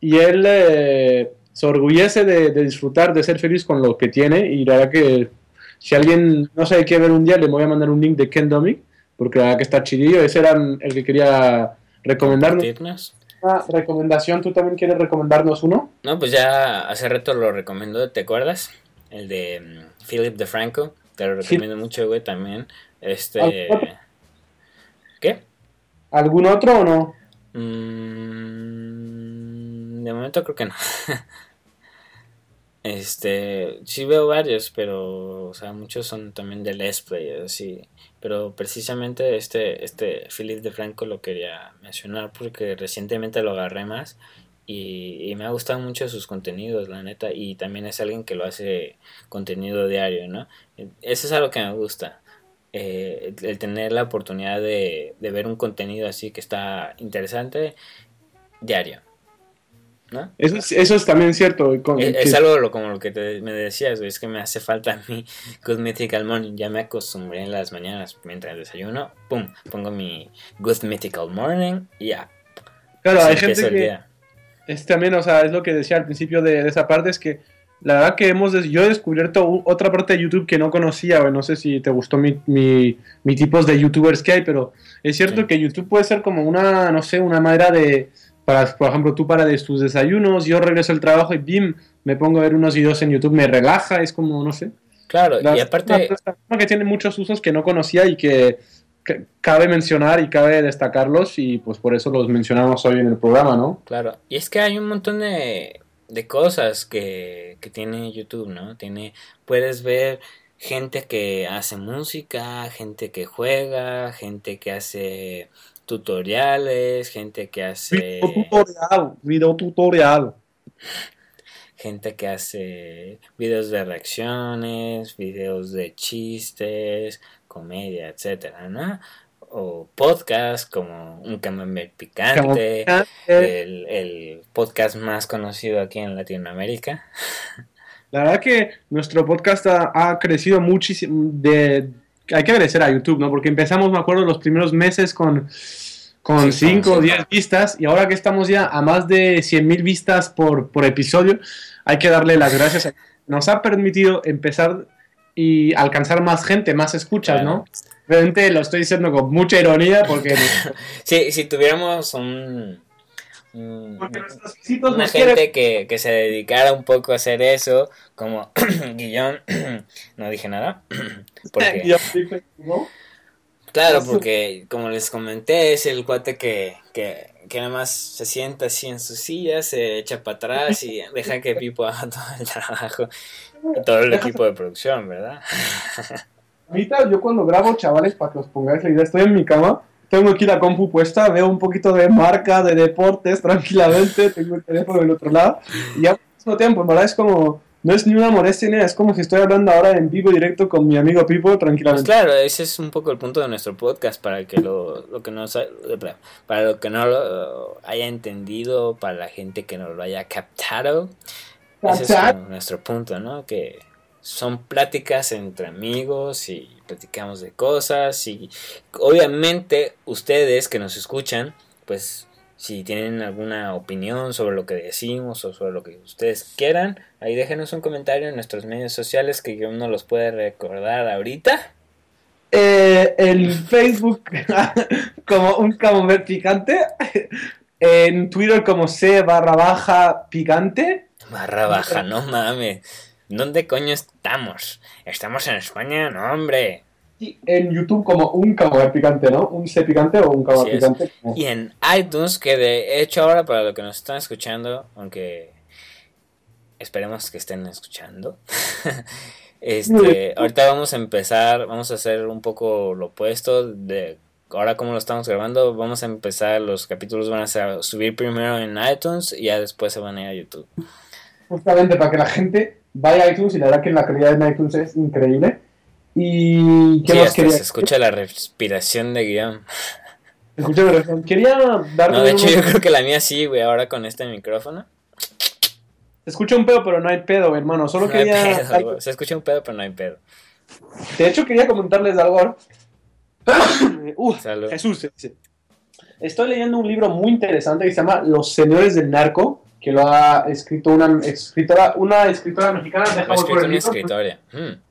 y él eh, se orgullece de, disfrutar, de ser feliz con lo que tiene, y la verdad que si alguien no sabe qué ver un día, le voy a mandar un link de Ken Domi, porque la verdad que está chidillo, ese era el que quería recomendarnos. Una recomendación, ¿tú también quieres recomendarnos uno? No, pues ya hace rato lo recomendó, ¿te acuerdas? El de mm, Philip DeFranco, te lo Sí. recomiendo mucho, güey, también. Este... ¿Qué? ¿Algún otro o no? Mm, de momento creo que no. Este, sí veo varios, pero, o sea, muchos son también de Let's Play, así. Pero precisamente este, este Philip DeFranco lo quería mencionar porque recientemente lo agarré más y, me ha gustado mucho sus contenidos, la neta. Y también es alguien que lo hace contenido diario, ¿no? Eso es algo que me gusta. eh, el tener la oportunidad de, de ver un contenido así que está interesante diario. ¿No? Eso es, eso es también cierto. con- Es, que- es algo lo- como lo que te- me decías, güey, es que me hace falta a mí Good Mythical Morning. Ya me acostumbré en las mañanas mientras desayuno, pum, pongo mi Good Mythical Morning y ya. claro, así hay gente que es también, o sea, es lo que decía al principio de, de esa parte, es que la verdad que hemos, yo he descubierto otra parte de YouTube que no conocía, no sé si te gustó mi, mi, mi tipos de youtubers que hay, pero es cierto Sí. que YouTube puede ser como una, no sé, una manera de, para, por ejemplo, tú para de tus desayunos, yo regreso al trabajo y bim, me pongo a ver unos videos en YouTube, me relaja, es como, no sé. Claro, La- y una aparte, plataforma que tiene muchos usos que no conocía y que, que cabe mencionar y cabe destacarlos y pues por eso los mencionamos hoy en el programa, ¿no? claro, y es que hay un montón de, de cosas que, que tiene YouTube, ¿no? Tiene, puedes ver gente que hace música, gente que juega, gente que hace tutoriales, gente que hace... Video tutorial, video tutorial. gente que hace videos de reacciones, videos de chistes, comedia, etcétera, ¿no? O podcast como Un Camembert Picante, el, el podcast más conocido aquí en Latinoamérica. La verdad que nuestro podcast ha, ha crecido muchísimo. De, hay que agradecer a YouTube, ¿no? Porque empezamos, me acuerdo, los primeros meses con con 5 o 10 vistas y ahora que estamos ya a más de 100.000 vistas por, por episodio, hay que darle las gracias. Nos ha permitido empezar y alcanzar más gente, más escuchas, ¿no? Realmente lo estoy diciendo con mucha ironía porque... sí, si tuviéramos un... una gente que, que, se dedicara un poco a hacer eso, como Guillón, no dije nada, porque... Claro, porque como les comenté, es el cuate que, que, que nada más se sienta así en su silla, se echa para atrás y deja que Pipo haga todo el trabajo y todo el equipo de producción, ¿verdad? Ahorita yo cuando grabo, chavales, para que os pongáis la idea, estoy en mi cama, tengo aquí la compu puesta, veo un poquito de marca, de deportes tranquilamente, tengo el teléfono del otro lado y al mismo tiempo, en verdad es como no es ni una molestia es como si estoy hablando ahora en vivo directo con mi amigo Pipo tranquilamente. Pues claro, ese es un poco el punto de nuestro podcast para que lo, lo que no para lo que no lo haya entendido, para la gente que no lo haya captado. Ese es nuestro punto, ¿no? Que son pláticas entre amigos y platicamos de cosas y obviamente ustedes que nos escuchan, pues si tienen alguna opinión sobre lo que decimos o sobre lo que ustedes quieran, ahí déjenos un comentario en nuestros medios sociales que yo no los puede recordar ahorita. Eh, el Facebook como un camembert picante. En Twitter como C barra baja picante. Barra baja, no mames. ¿Dónde coño estamos? ¿Estamos en España? No, hombre en YouTube como un caballo picante, ¿no? Un C picante o un caballo picante. Y en iTunes, que de hecho ahora para los que nos están escuchando, aunque esperemos que estén escuchando, este, ahorita vamos a empezar, vamos a hacer un poco lo opuesto de ahora como lo estamos grabando, vamos a empezar, los capítulos van a subir primero en iTunes y ya después se van a ir a YouTube. Justamente para que la gente vaya iTunes y la verdad que la calidad de iTunes es increíble y qué más quería. Se escucha la respiración de guion. Escucha la respiración. Quería darle. No, de hecho, yo creo que la mía sí, güey, ahora con este micrófono. Se escucha un pedo, pero no hay pedo, hermano. Solo quería. Se escucha un pedo, pero no hay pedo. De hecho, quería comentarles algo. uh, Jesús. Estoy leyendo un libro muy interesante que se llama Los Señores del Narco, que lo ha escrito una escritora, una escritora mexicana. Dejamos por el una escritora. Mm.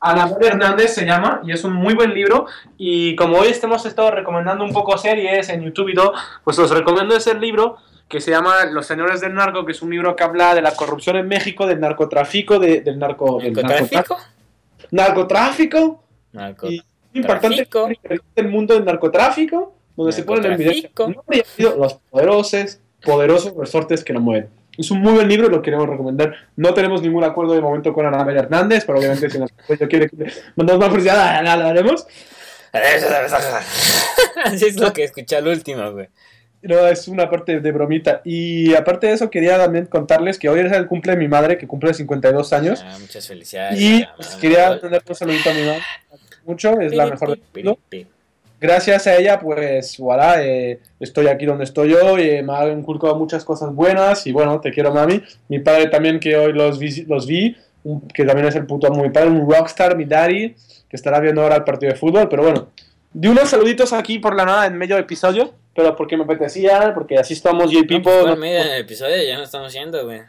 Ana Hernández se llama y es un muy buen libro y como hoy hemos estado recomendando un poco series en YouTube y todo, pues os recomiendo ese libro que se llama Los Señores del Narco, que es un libro que habla de la corrupción en México, del narcotráfico, del narco... ¿Narcotráfico? narcotráfico. Narcotráfico. Y importante el mundo del narcotráfico, donde se ponen en video los poderosos, poderosos resortes que no mueven. Es un muy buen libro y lo queremos recomendar. No tenemos ningún acuerdo de momento con Ana María Hernández, pero obviamente si nos quiere mandar más felicidad, la haremos. Así es lo que escuché al último, güey. No, es una parte de bromita. Y aparte de eso, quería también contarles que hoy es el cumple de mi madre, que cumple 52 años. Ah, muchas felicidades. Y pues, quería tener un saludito a mi madre. Mucho, es la mejor del mundo gracias a ella, pues, voilà, eh, estoy aquí donde estoy yo y me ha inculcado muchas cosas buenas y bueno, te quiero, mami. Mi padre también, que hoy los vi, los vi que también es el puto muy padre, un rockstar, mi daddy, que estará viendo ahora el partido de fútbol, pero bueno, di unos saluditos aquí por la nada en medio episodio, pero porque me apetecía, porque así estamos y Pipo. No, pues, medio episodio ya no estamos yendo, güey.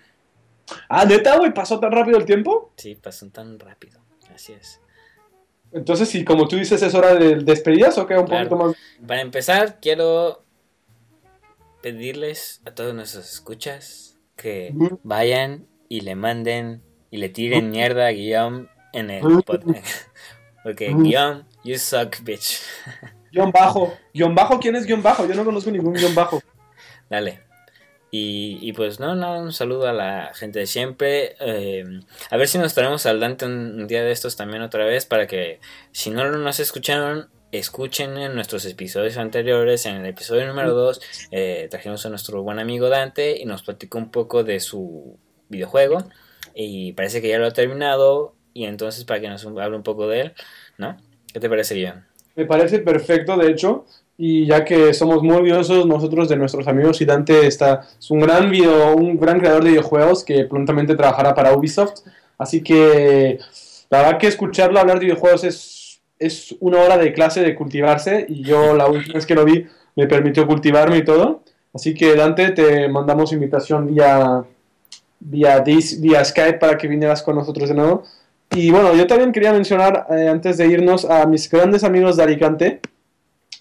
Ah, neta, güey, ¿pasó tan rápido el tiempo? Sí, pasó tan rápido, así es. Entonces, si como tú dices es hora de despedidas o queda un poquito más. Para empezar, quiero pedirles a todos nuestros escuchas que vayan y le manden y le tiren mierda a Guillaume en el podcast. Porque Guillaume, you suck, bitch. Guión bajo. Guión bajo, ¿quién es guion bajo? Yo no conozco ningún guion bajo. Dale. Y, y, pues no, no, un saludo a la gente de siempre. Eh, a ver si nos traemos al Dante un, día de estos también otra vez para que si no nos escucharon, escuchen en nuestros episodios anteriores. En el episodio número 2 eh, trajimos a nuestro buen amigo Dante y nos platicó un poco de su videojuego. Y parece que ya lo ha terminado. Y entonces para que nos hable un poco de él, ¿no? ¿Qué te parece, Guión? Me parece perfecto, de hecho. Y ya que somos muy orgullosos nosotros de nuestros amigos y Dante está, es un gran video, un gran creador de videojuegos que prontamente trabajará para Ubisoft. Así que la verdad que escucharlo hablar de videojuegos es, es una hora de clase de cultivarse y yo la última vez que lo vi me permitió cultivarme y todo. Así que Dante, te mandamos invitación vía, vía, vía Skype para que vinieras con nosotros de nuevo. Y bueno, yo también quería mencionar, eh, antes de irnos, a mis grandes amigos de Alicante,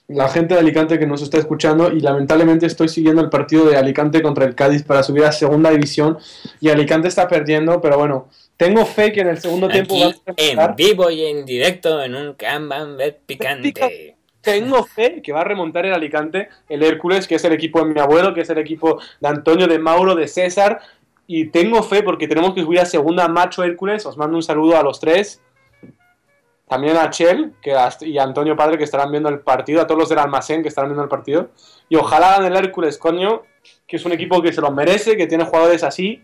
la gente de Alicante que nos está escuchando y lamentablemente estoy siguiendo el partido de Alicante contra el Cádiz para subir a segunda división y Alicante está perdiendo, pero bueno, tengo fe que en el segundo tiempo va a en vivo y en directo en un Kanban picante. Tengo fe que va a remontar el Alicante, el Hércules, que es el equipo de mi abuelo, que es el equipo de Antonio, de Mauro, de César, y tengo fe porque tenemos que subir a segunda Macho Hércules. Os mando un saludo a los tres. También a Chel y a Antonio Padre que estarán viendo el partido. A todos los del almacén que estarán viendo el partido. Y ojalá hagan el Hércules, coño. Que es un equipo que se lo merece, que tiene jugadores así.